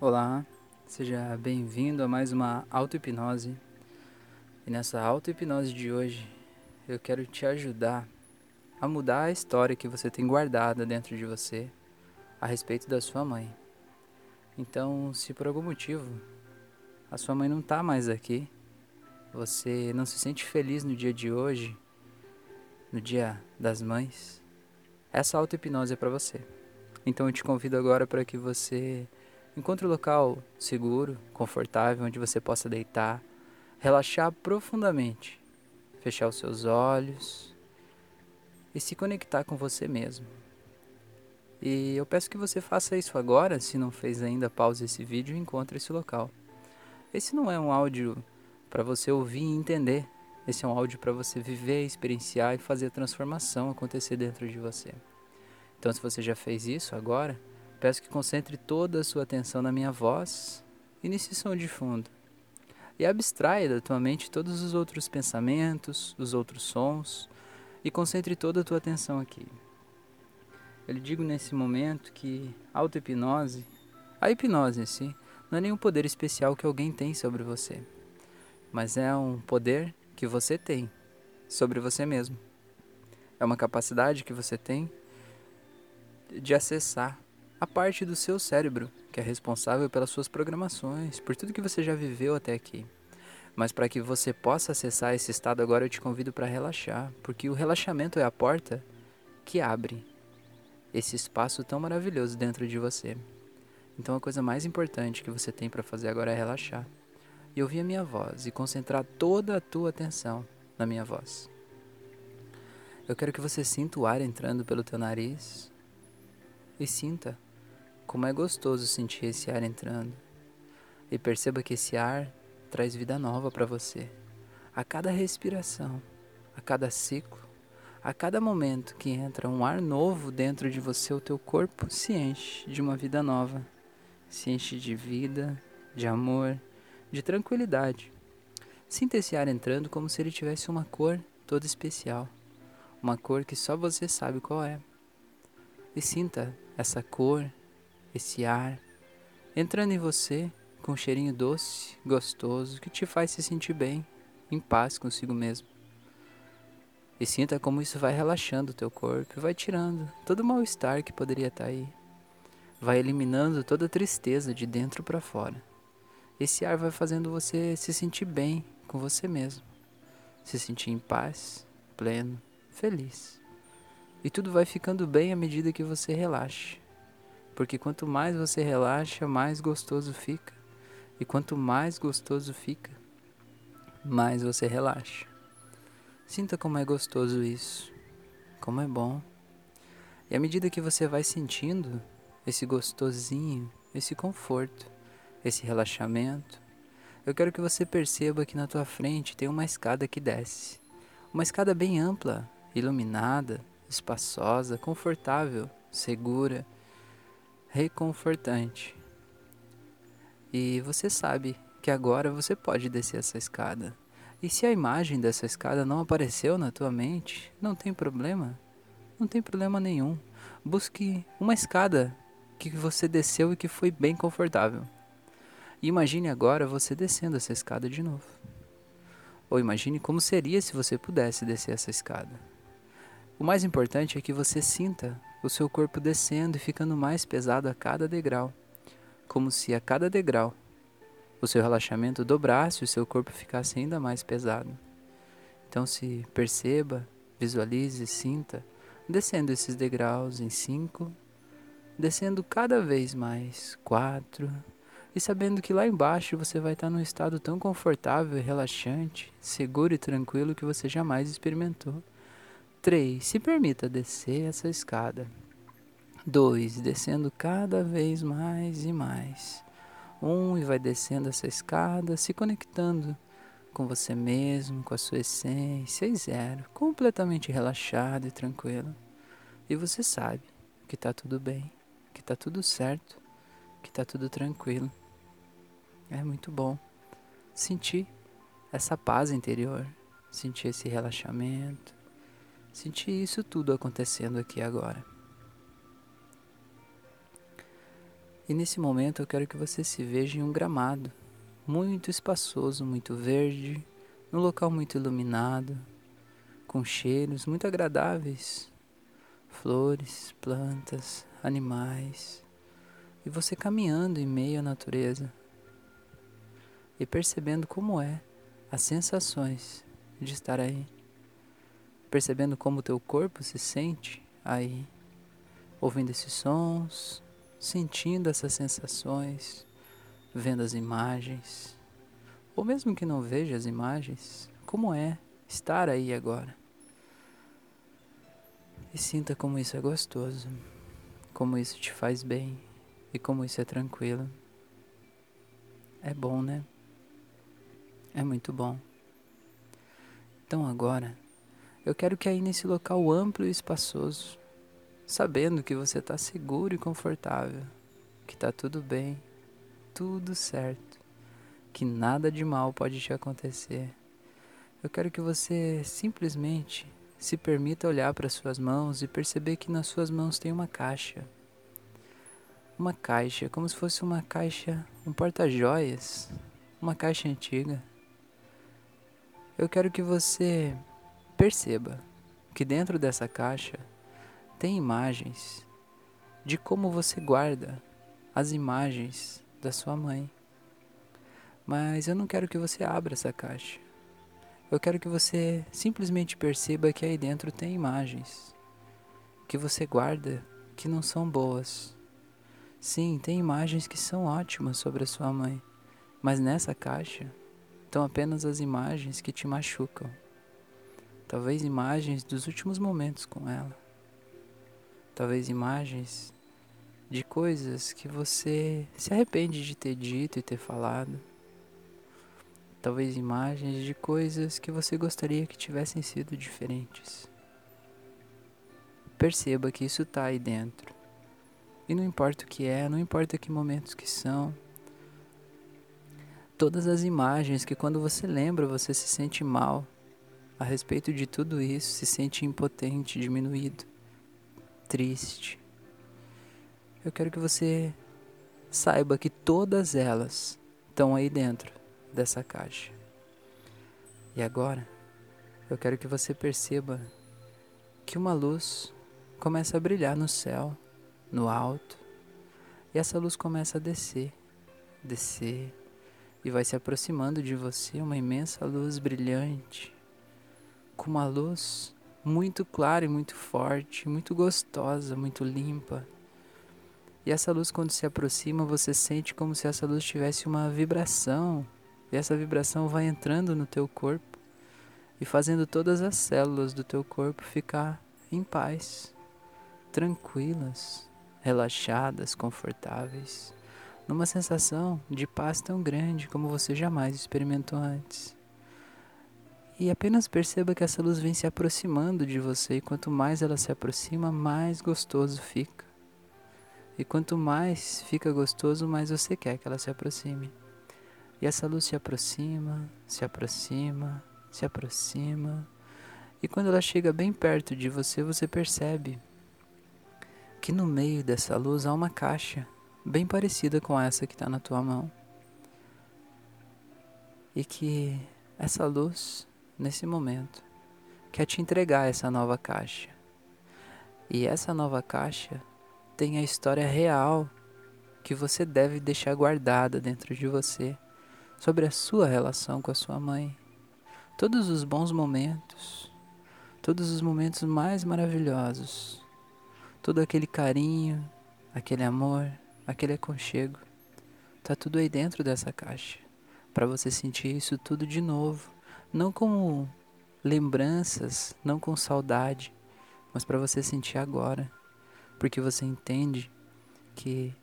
Olá, seja bem-vindo a mais uma auto-hipnose. E nessa auto-hipnose de hoje, eu quero te ajudar a mudar a história que você tem guardada dentro de você a respeito da sua mãe. Então, se por algum motivo a sua mãe não está mais aqui, você não se sente feliz no dia de hoje, no dia das mães, essa auto-hipnose é para você. Então eu te convido agora para que você Encontre um local seguro, confortável, onde você possa deitar, relaxar profundamente, fechar os seus olhos e se conectar com você mesmo. E eu peço que você faça isso agora, se não fez ainda, pause esse vídeo e encontre esse local. Esse não é um áudio para você ouvir e entender. Esse é um áudio para você viver, experienciar e fazer a transformação acontecer dentro de você. Então, se você já fez isso agora, Peço que concentre toda a sua atenção na minha voz e nesse som de fundo. E abstraia da tua mente todos os outros pensamentos, os outros sons, e concentre toda a tua atenção aqui. Eu lhe digo nesse momento que a auto-hipnose, a hipnose em si, não é nenhum poder especial que alguém tem sobre você, mas é um poder que você tem sobre você mesmo. É uma capacidade que você tem de acessar a parte do seu cérebro que é responsável pelas suas programações, por tudo que você já viveu até aqui. Mas para que você possa acessar esse estado agora, eu te convido para relaxar, porque o relaxamento é a porta que abre esse espaço tão maravilhoso dentro de você. Então a coisa mais importante que você tem para fazer agora é relaxar e ouvir a minha voz e concentrar toda a tua atenção na minha voz. Eu quero que você sinta o ar entrando pelo teu nariz e sinta como é gostoso sentir esse ar entrando. E perceba que esse ar traz vida nova para você. A cada respiração, a cada ciclo, a cada momento que entra um ar novo dentro de você, o teu corpo se enche de uma vida nova. Se enche de vida, de amor, de tranquilidade. Sinta esse ar entrando como se ele tivesse uma cor toda especial. Uma cor que só você sabe qual é. E sinta essa cor, esse ar entrando em você com um cheirinho doce, gostoso, que te faz se sentir bem, em paz consigo mesmo. E sinta como isso vai relaxando o teu corpo e vai tirando todo o mal-estar que poderia estar aí. Vai eliminando toda a tristeza de dentro para fora. Esse ar vai fazendo você se sentir bem com você mesmo. Se sentir em paz, pleno, feliz. E tudo vai ficando bem à medida que você relaxa. Porque quanto mais você relaxa, mais gostoso fica. E quanto mais gostoso fica, mais você relaxa. Sinta como é gostoso isso, como é bom. E à medida que você vai sentindo esse gostosinho, esse conforto, esse relaxamento, eu quero que você perceba que na tua frente tem uma escada que desce. Uma escada bem ampla, iluminada, espaçosa, confortável, segura reconfortante. E você sabe que agora você pode descer essa escada. E se a imagem dessa escada não apareceu na tua mente, não tem problema. Não tem problema nenhum. Busque uma escada que você desceu e que foi bem confortável. Imagine agora você descendo essa escada de novo. Ou imagine como seria se você pudesse descer essa escada. O mais importante é que você sinta o seu corpo descendo e ficando mais pesado a cada degrau, como se a cada degrau o seu relaxamento dobrasse e o seu corpo ficasse ainda mais pesado. Então se perceba, visualize, sinta descendo esses degraus em cinco, descendo cada vez mais quatro, e sabendo que lá embaixo você vai estar num estado tão confortável relaxante, seguro e tranquilo que você jamais experimentou. 3. Se permita descer essa escada. 2. Descendo cada vez mais e mais. 1. Um, e vai descendo essa escada, se conectando com você mesmo, com a sua essência. E 0. Completamente relaxado e tranquilo. E você sabe que está tudo bem, que está tudo certo, que está tudo tranquilo. É muito bom sentir essa paz interior, sentir esse relaxamento Senti isso tudo acontecendo aqui agora. E nesse momento eu quero que você se veja em um gramado muito espaçoso, muito verde, num local muito iluminado, com cheiros muito agradáveis, flores, plantas, animais, e você caminhando em meio à natureza. E percebendo como é as sensações de estar aí, percebendo como o teu corpo se sente aí, ouvindo esses sons, sentindo essas sensações, vendo as imagens, ou mesmo que não veja as imagens, como é estar aí agora. E sinta como isso é gostoso, como isso te faz bem e como isso é tranquilo. É bom, né? É muito bom. Então agora, eu quero que aí nesse local amplo e espaçoso, sabendo que você está seguro e confortável, que está tudo bem, tudo certo, que nada de mal pode te acontecer. Eu quero que você simplesmente se permita olhar para suas mãos e perceber que nas suas mãos tem uma caixa. Uma caixa, como se fosse uma caixa, um porta-joias, uma caixa antiga. Eu quero que você perceba que dentro dessa caixa tem imagens de como você guarda as imagens da sua mãe. Mas eu não quero que você abra essa caixa. Eu quero que você simplesmente perceba que aí dentro tem imagens que você guarda que não são boas. Sim, tem imagens que são ótimas sobre a sua mãe, mas nessa caixa estão apenas as imagens que te machucam. Talvez imagens dos últimos momentos com ela. Talvez imagens de coisas que você se arrepende de ter dito e ter falado talvez imagens de coisas que você gostaria que tivessem sido diferentes. Perceba que isso está aí dentro. E não importa o que é, não importa que momentos que são. Todas as imagens que quando você lembra você se sente mal a respeito de tudo isso, se sente impotente, diminuído, triste. Eu quero que você saiba que todas elas estão aí dentro dessa caixa. E agora, eu quero que você perceba que uma luz começa a brilhar no céu, no alto, e essa luz começa a descer, descer, e vai se aproximando de você uma imensa luz brilhante, com uma luz muito clara e muito forte, muito gostosa, muito limpa. E essa luz, quando se aproxima, você sente como se essa luz tivesse uma vibração e essa vibração vai entrando no teu corpo e fazendo todas as células do teu corpo ficar em paz, tranquilas, relaxadas, confortáveis, numa sensação de paz tão grande como você jamais experimentou antes. E apenas perceba que essa luz vem se aproximando de você, e quanto mais ela se aproxima, mais gostoso fica. E quanto mais fica gostoso, mais você quer que ela se aproxime. E essa luz se aproxima, se aproxima, se aproxima. E quando ela chega bem perto de você, você percebe que no meio dessa luz há uma caixa bem parecida com essa que está na tua mão. E que essa luz, nesse momento, quer te entregar essa nova caixa. E essa nova caixa tem a história real que você deve deixar guardada dentro de você sobre a sua relação com a sua mãe. Todos os bons momentos, todos os momentos mais maravilhosos, todo aquele carinho, aquele amor, aquele aconchego, tá tudo aí dentro dessa caixa, para você sentir isso tudo de novo, não como lembranças, não com saudade, mas para você sentir agora, porque você entende que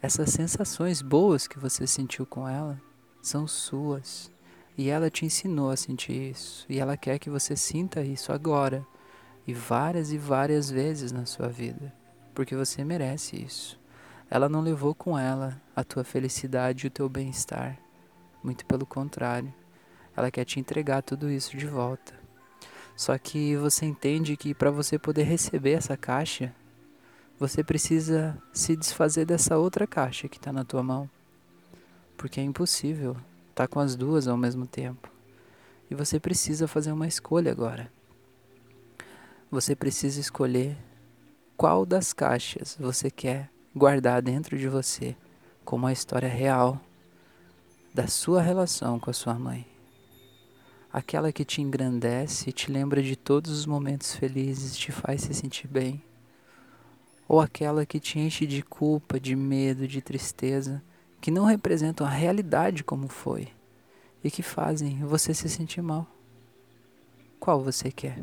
essas sensações boas que você sentiu com ela são suas. E ela te ensinou a sentir isso. E ela quer que você sinta isso agora. E várias e várias vezes na sua vida. Porque você merece isso. Ela não levou com ela a tua felicidade e o teu bem-estar. Muito pelo contrário. Ela quer te entregar tudo isso de volta. Só que você entende que para você poder receber essa caixa, você precisa se desfazer dessa outra caixa que está na tua mão. Porque é impossível estar tá com as duas ao mesmo tempo. E você precisa fazer uma escolha agora. Você precisa escolher qual das caixas você quer guardar dentro de você como a história real da sua relação com a sua mãe. Aquela que te engrandece e te lembra de todos os momentos felizes, te faz se sentir bem. Ou aquela que te enche de culpa, de medo, de tristeza, que não representam a realidade como foi e que fazem você se sentir mal. Qual você quer?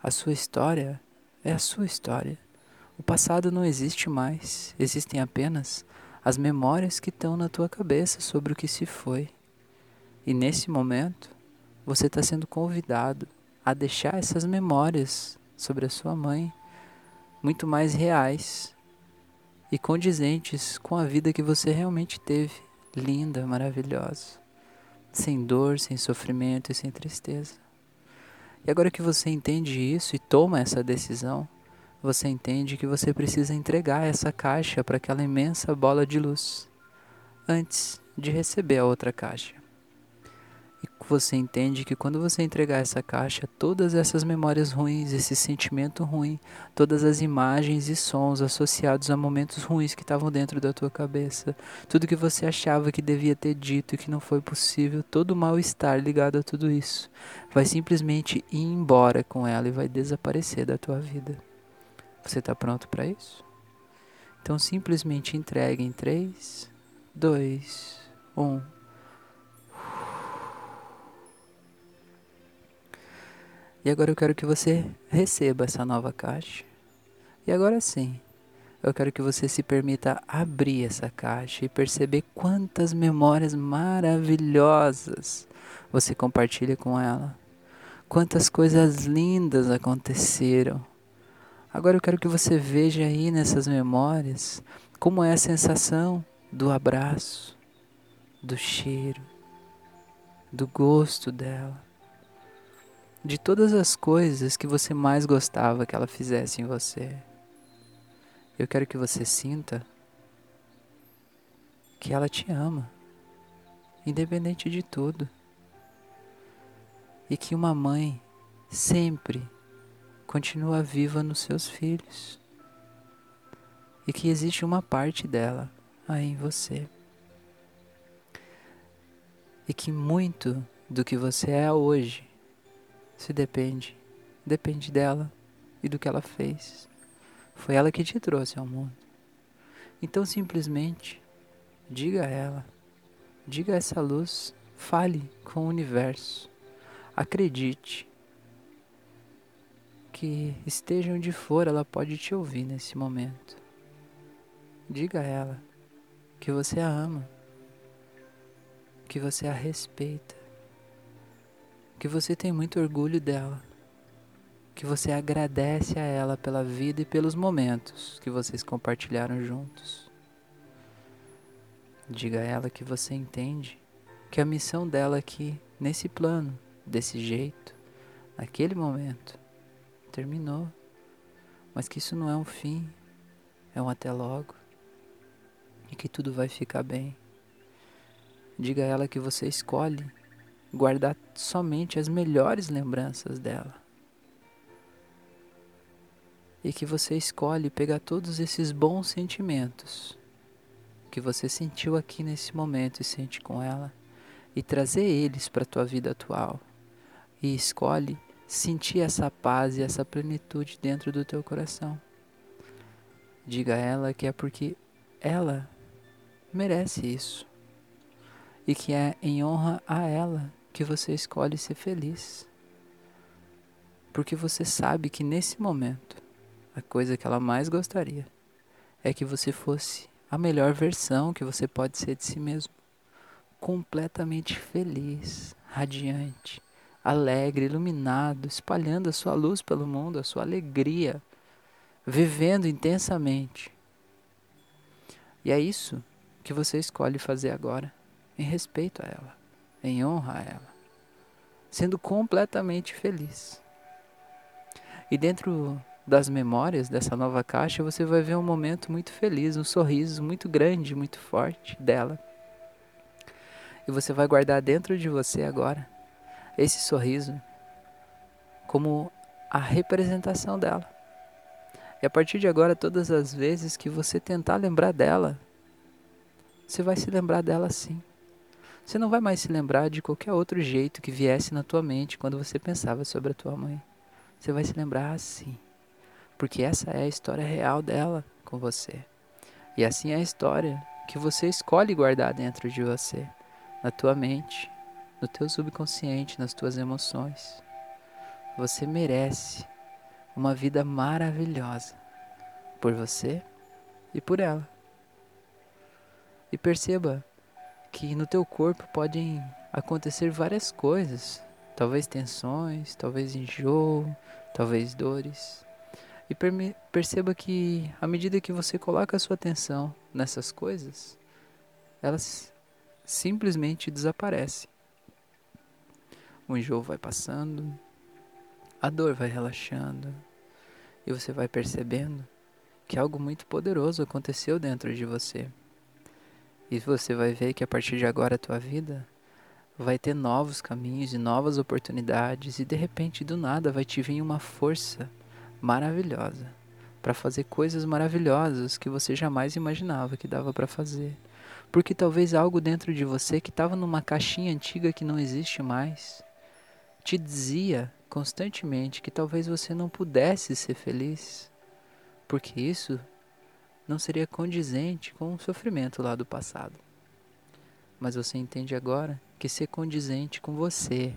A sua história é a sua história. O passado não existe mais, existem apenas as memórias que estão na tua cabeça sobre o que se foi. E nesse momento, você está sendo convidado a deixar essas memórias sobre a sua mãe muito mais reais e condizentes com a vida que você realmente teve, linda, maravilhosa, sem dor, sem sofrimento e sem tristeza. E agora que você entende isso e toma essa decisão, você entende que você precisa entregar essa caixa para aquela imensa bola de luz antes de receber a outra caixa. Você entende que quando você entregar essa caixa, todas essas memórias ruins, esse sentimento ruim, todas as imagens e sons associados a momentos ruins que estavam dentro da tua cabeça, tudo que você achava que devia ter dito e que não foi possível, todo o mal-estar ligado a tudo isso, vai simplesmente ir embora com ela e vai desaparecer da tua vida. Você está pronto para isso? Então simplesmente entregue em 3, 2, 1. E agora eu quero que você receba essa nova caixa. E agora sim, eu quero que você se permita abrir essa caixa e perceber quantas memórias maravilhosas você compartilha com ela. Quantas coisas lindas aconteceram Agora eu quero que você veja aí nessas memórias como é a sensação do abraço, do cheiro, do gosto dela, de todas as coisas que você mais gostava que ela fizesse em você. Eu quero que você sinta que ela te ama, independente de tudo. E que uma mãe sempre continua viva nos seus filhos e que existe uma parte dela aí em você. E que muito do que você é hoje se depende, depende dela e do que ela fez. Foi ela que te trouxe ao mundo. Então simplesmente diga a ela, diga a essa luz, fale com o universo. Acredite que esteja onde for, ela pode te ouvir nesse momento. Diga a ela que você a ama, que você a respeita, que você tem muito orgulho dela, que você agradece a ela pela vida e pelos momentos que vocês compartilharam juntos. Diga a ela que você entende que a missão dela aqui, nesse plano, desse jeito, naquele momento, terminou, mas que isso não é um fim, é um até logo e que tudo vai ficar bem. Diga a ela que você escolhe guardar somente as melhores lembranças dela. E que você escolhe pegar todos esses bons sentimentos que você sentiu aqui nesse momento e sente com ela e trazer eles para a tua vida atual. E escolhe sentir essa paz e essa plenitude dentro do teu coração. Diga a ela que é porque ela merece isso e que é em honra a ela que você escolhe ser feliz. Porque você sabe que nesse momento, a coisa que ela mais gostaria é que você fosse a melhor versão que você pode ser de si mesmo. Completamente feliz, radiante, alegre, iluminado, espalhando a sua luz pelo mundo, a sua alegria, vivendo intensamente. E é isso que você escolhe fazer agora, em respeito a ela, em honra a ela, sendo completamente feliz. E dentro das memórias dessa nova caixa, você vai ver um momento muito feliz, um sorriso muito grande, muito forte dela. E você vai guardar dentro de você agora esse sorriso como a representação dela. E a partir de agora, todas as vezes que você tentar lembrar dela, você vai se lembrar dela assim. Você não vai mais se lembrar de qualquer outro jeito que viesse na tua mente quando você pensava sobre a tua mãe. Você vai se lembrar assim. Porque essa é a história real dela com você. E assim é a história que você escolhe guardar dentro de você, na tua mente, no teu subconsciente, nas tuas emoções. Você merece uma vida maravilhosa por você e por ela. E perceba que no teu corpo podem acontecer várias coisas, talvez tensões, talvez enjoo, talvez dores. E perceba que à medida que você coloca a sua atenção nessas coisas, elas simplesmente desaparecem. O enjoo vai passando, a dor vai relaxando, e você vai percebendo que algo muito poderoso aconteceu dentro de você. E você vai ver que a partir de agora a tua vida vai ter novos caminhos e novas oportunidades e de repente do nada vai te vir uma força maravilhosa para fazer coisas maravilhosas que você jamais imaginava que dava para fazer. Porque talvez algo dentro de você que estava numa caixinha antiga que não existe mais te dizia constantemente que talvez você não pudesse ser feliz, porque isso não seria condizente com o sofrimento lá do passado. Mas você entende agora que ser condizente com você,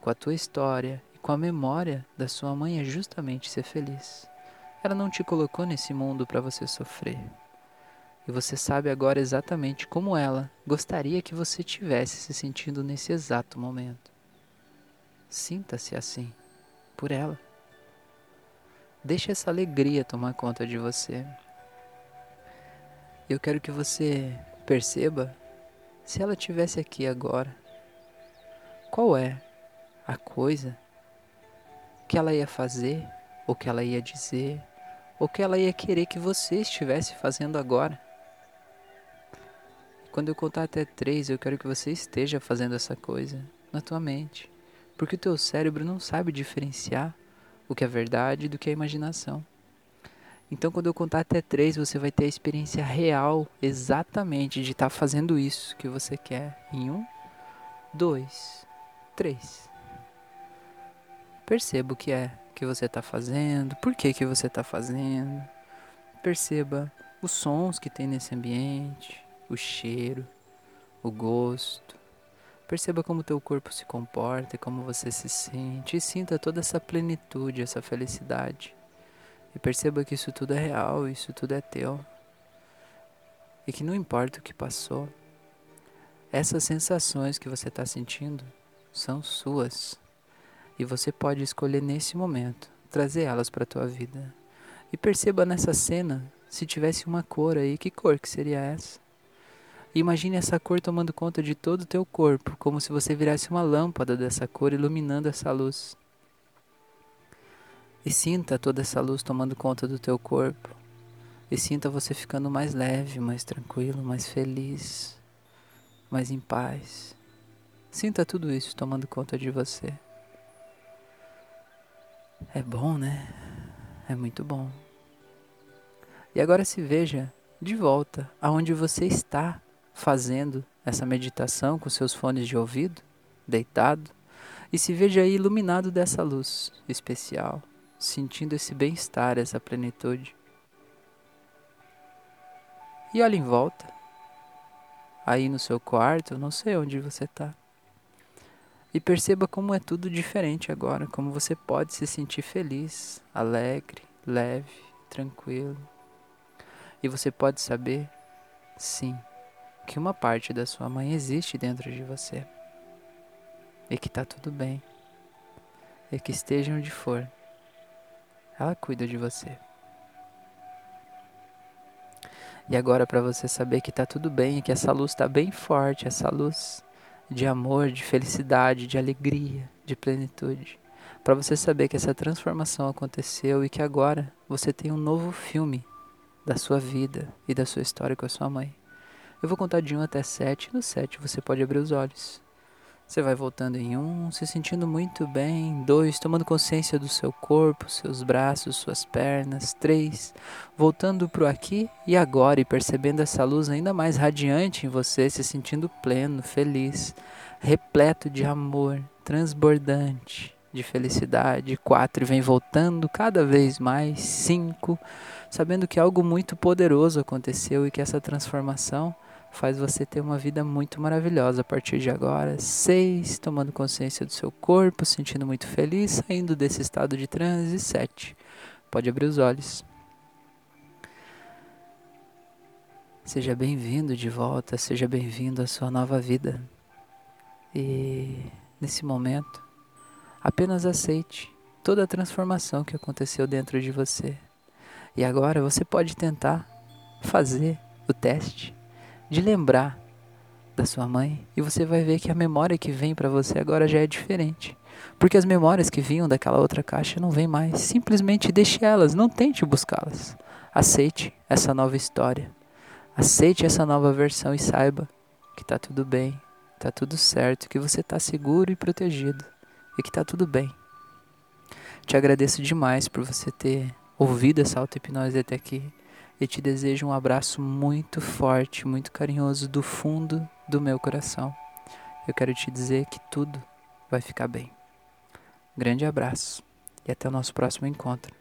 com a tua história e com a memória da sua mãe é justamente ser feliz. Ela não te colocou nesse mundo para você sofrer. E você sabe agora exatamente como ela gostaria que você tivesse se sentindo nesse exato momento. Sinta-se assim, por ela. Deixe essa alegria tomar conta de você. Eu quero que você perceba se ela tivesse aqui agora. Qual é a coisa que ela ia fazer, ou que ela ia dizer, ou que ela ia querer que você estivesse fazendo agora? Quando eu contar até três, eu quero que você esteja fazendo essa coisa na tua mente, porque o teu cérebro não sabe diferenciar o que é verdade do que é imaginação. Então, quando eu contar até três, você vai ter a experiência real, exatamente, de estar tá fazendo isso que você quer. Em um, dois, três. Perceba o que é que você está fazendo, por que, que você está fazendo. Perceba os sons que tem nesse ambiente, o cheiro, o gosto. Perceba como teu corpo se comporta e como você se sente. E sinta toda essa plenitude, essa felicidade. E perceba que isso tudo é real, isso tudo é teu. E que não importa o que passou, essas sensações que você está sentindo são suas. E você pode escolher nesse momento trazer elas para a tua vida. E perceba nessa cena, se tivesse uma cor aí, que cor que seria essa? Imagine essa cor tomando conta de todo o teu corpo, como se você virasse uma lâmpada dessa cor iluminando essa luz. E sinta toda essa luz tomando conta do teu corpo. E sinta você ficando mais leve, mais tranquilo, mais feliz, mais em paz. Sinta tudo isso tomando conta de você. É bom, né? É muito bom. E agora se veja de volta aonde você está fazendo essa meditação com seus fones de ouvido, deitado, e se veja aí iluminado dessa luz especial sentindo esse bem-estar, essa plenitude. E olhe em volta. Aí no seu quarto, não sei onde você está. E perceba como é tudo diferente agora, como você pode se sentir feliz, alegre, leve, tranquilo. E você pode saber, sim, que uma parte da sua mãe existe dentro de você. E que está tudo bem. E que esteja onde for, ela cuida de você. E agora para você saber que está tudo bem, que essa luz está bem forte, essa luz de amor, de felicidade, de alegria, de plenitude. para você saber que essa transformação aconteceu e que agora você tem um novo filme da sua vida e da sua história com a sua mãe. Eu vou contar de 1 até 7, e no 7 você pode abrir os olhos. Você vai voltando em um, se sentindo muito bem. Dois, tomando consciência do seu corpo, seus braços, suas pernas. Três, voltando para o aqui e agora e percebendo essa luz ainda mais radiante em você, se sentindo pleno, feliz, repleto de amor, transbordante de felicidade. Quatro, e vem voltando cada vez mais. Cinco, sabendo que algo muito poderoso aconteceu e que essa transformação faz você ter uma vida muito maravilhosa a partir de agora. Seis, tomando consciência do seu corpo, sentindo muito feliz, saindo desse estado de transe. Sete, pode abrir os olhos. Seja bem-vindo de volta, seja bem-vindo à sua nova vida. E nesse momento, apenas aceite toda a transformação que aconteceu dentro de você. E agora você pode tentar fazer o teste de lembrar da sua mãe e você vai ver que a memória que vem para você agora já é diferente. Porque as memórias que vinham daquela outra caixa não vêm mais. Simplesmente deixe elas, não tente buscá-las. Aceite essa nova história. Aceite essa nova versão e saiba que está tudo bem, está tudo certo, que você está seguro e protegido e que está tudo bem. Te agradeço demais por você ter ouvido essa auto-hipnose até aqui e te desejo um abraço muito forte, muito carinhoso do fundo do meu coração. Eu quero te dizer que tudo vai ficar bem. Grande abraço e até o nosso próximo encontro.